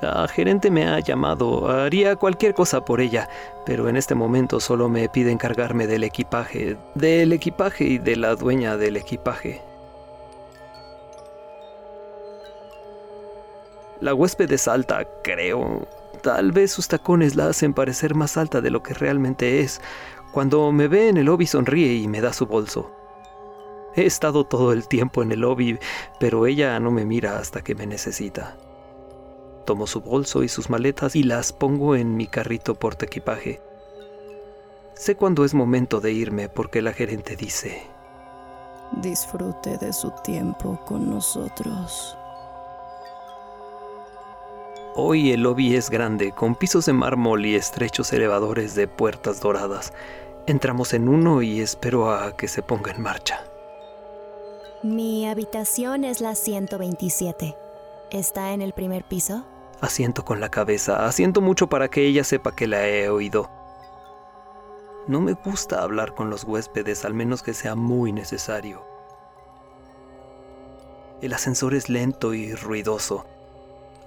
La gerente me ha llamado, haría cualquier cosa por ella, pero en este momento solo me pide encargarme del equipaje, del equipaje y de la dueña del equipaje. La huésped es alta, creo. Tal vez sus tacones la hacen parecer más alta de lo que realmente es. Cuando me ve en el lobby sonríe y me da su bolso. He estado todo el tiempo en el lobby, pero ella no me mira hasta que me necesita. Tomo su bolso y sus maletas y las pongo en mi carrito porta equipaje. Sé cuándo es momento de irme porque la gerente dice, Disfrute de su tiempo con nosotros. Hoy el lobby es grande, con pisos de mármol y estrechos elevadores de puertas doradas. Entramos en uno y espero a que se ponga en marcha. Mi habitación es la 127. ¿Está en el primer piso? Asiento con la cabeza, asiento mucho para que ella sepa que la he oído. No me gusta hablar con los huéspedes, al menos que sea muy necesario. El ascensor es lento y ruidoso.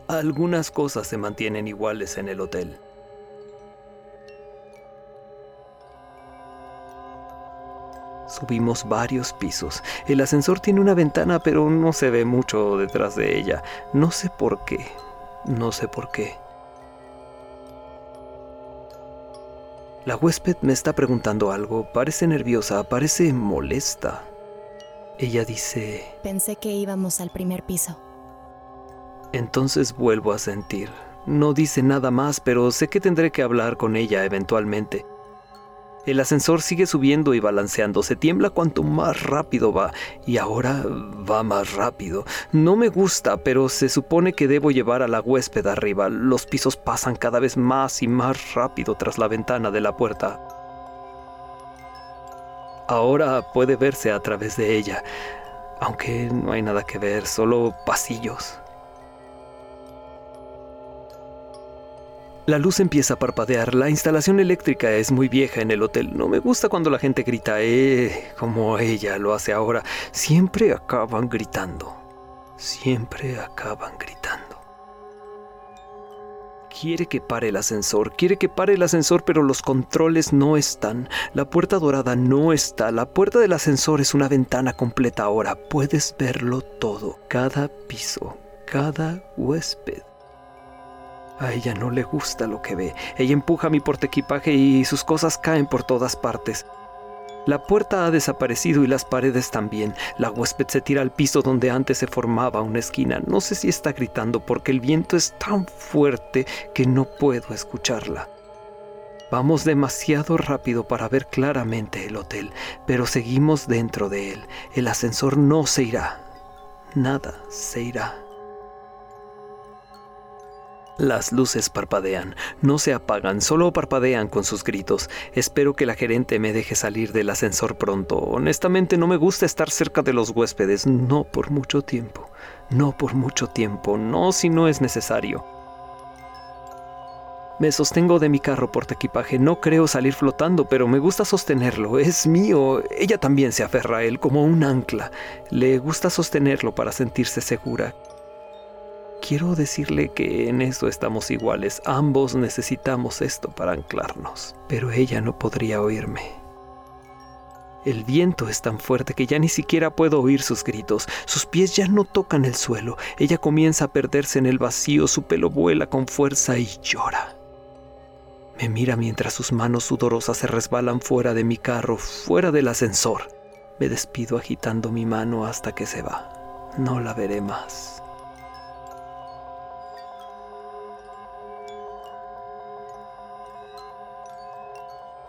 Algunas cosas se mantienen iguales en el hotel. Subimos varios pisos. El ascensor tiene una ventana, pero no se ve mucho detrás de ella. No sé por qué. No sé por qué. La huésped me está preguntando algo. Parece nerviosa, parece molesta. Ella dice... Pensé que íbamos al primer piso. Entonces vuelvo a sentir. No dice nada más, pero sé que tendré que hablar con ella eventualmente. El ascensor sigue subiendo y balanceándose, tiembla cuanto más rápido va, y ahora va más rápido. No me gusta, pero se supone que debo llevar a la huésped arriba. Los pisos pasan cada vez más y más rápido tras la ventana de la puerta. Ahora puede verse a través de ella, aunque no hay nada que ver, solo pasillos. La luz empieza a parpadear. La instalación eléctrica es muy vieja en el hotel. No me gusta cuando la gente grita, eh, como ella lo hace ahora. Siempre acaban gritando. Siempre acaban gritando. Quiere que pare el ascensor, quiere que pare el ascensor, pero los controles no están. La puerta dorada no está. La puerta del ascensor es una ventana completa ahora. Puedes verlo todo. Cada piso, cada huésped. A ella no le gusta lo que ve. Ella empuja mi portaequipaje y sus cosas caen por todas partes. La puerta ha desaparecido y las paredes también. La huésped se tira al piso donde antes se formaba una esquina. No sé si está gritando porque el viento es tan fuerte que no puedo escucharla. Vamos demasiado rápido para ver claramente el hotel, pero seguimos dentro de él. El ascensor no se irá. Nada se irá. Las luces parpadean, no se apagan, solo parpadean con sus gritos. Espero que la gerente me deje salir del ascensor pronto. Honestamente no me gusta estar cerca de los huéspedes, no por mucho tiempo, no por mucho tiempo, no si no es necesario. Me sostengo de mi carro portaequipaje, no creo salir flotando, pero me gusta sostenerlo, es mío. Ella también se aferra a él como un ancla. Le gusta sostenerlo para sentirse segura. Quiero decirle que en eso estamos iguales, ambos necesitamos esto para anclarnos, pero ella no podría oírme. El viento es tan fuerte que ya ni siquiera puedo oír sus gritos. Sus pies ya no tocan el suelo. Ella comienza a perderse en el vacío, su pelo vuela con fuerza y llora. Me mira mientras sus manos sudorosas se resbalan fuera de mi carro, fuera del ascensor. Me despido agitando mi mano hasta que se va. No la veré más.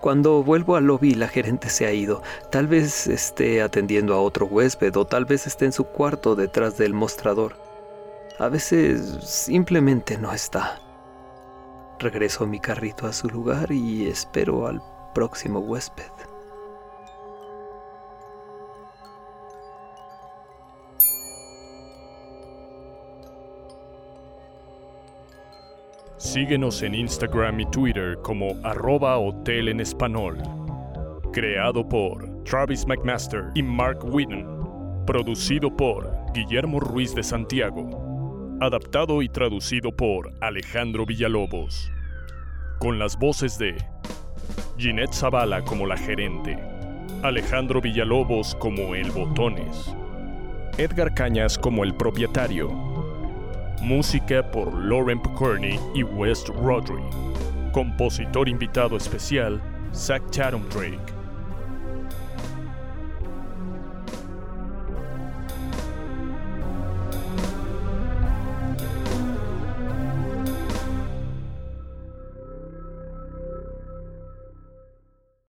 Cuando vuelvo al lobby la gerente se ha ido. Tal vez esté atendiendo a otro huésped o tal vez esté en su cuarto detrás del mostrador. A veces simplemente no está. Regreso mi carrito a su lugar y espero al próximo huésped. Síguenos en Instagram y Twitter como arroba hotel en español. Creado por Travis McMaster y Mark Whitten. Producido por Guillermo Ruiz de Santiago. Adaptado y traducido por Alejandro Villalobos. Con las voces de Ginette Zavala como la gerente. Alejandro Villalobos como el Botones. Edgar Cañas como el propietario Música por Lauren Pickerney y West Rodri. Compositor invitado especial, Zach Chatham Drake.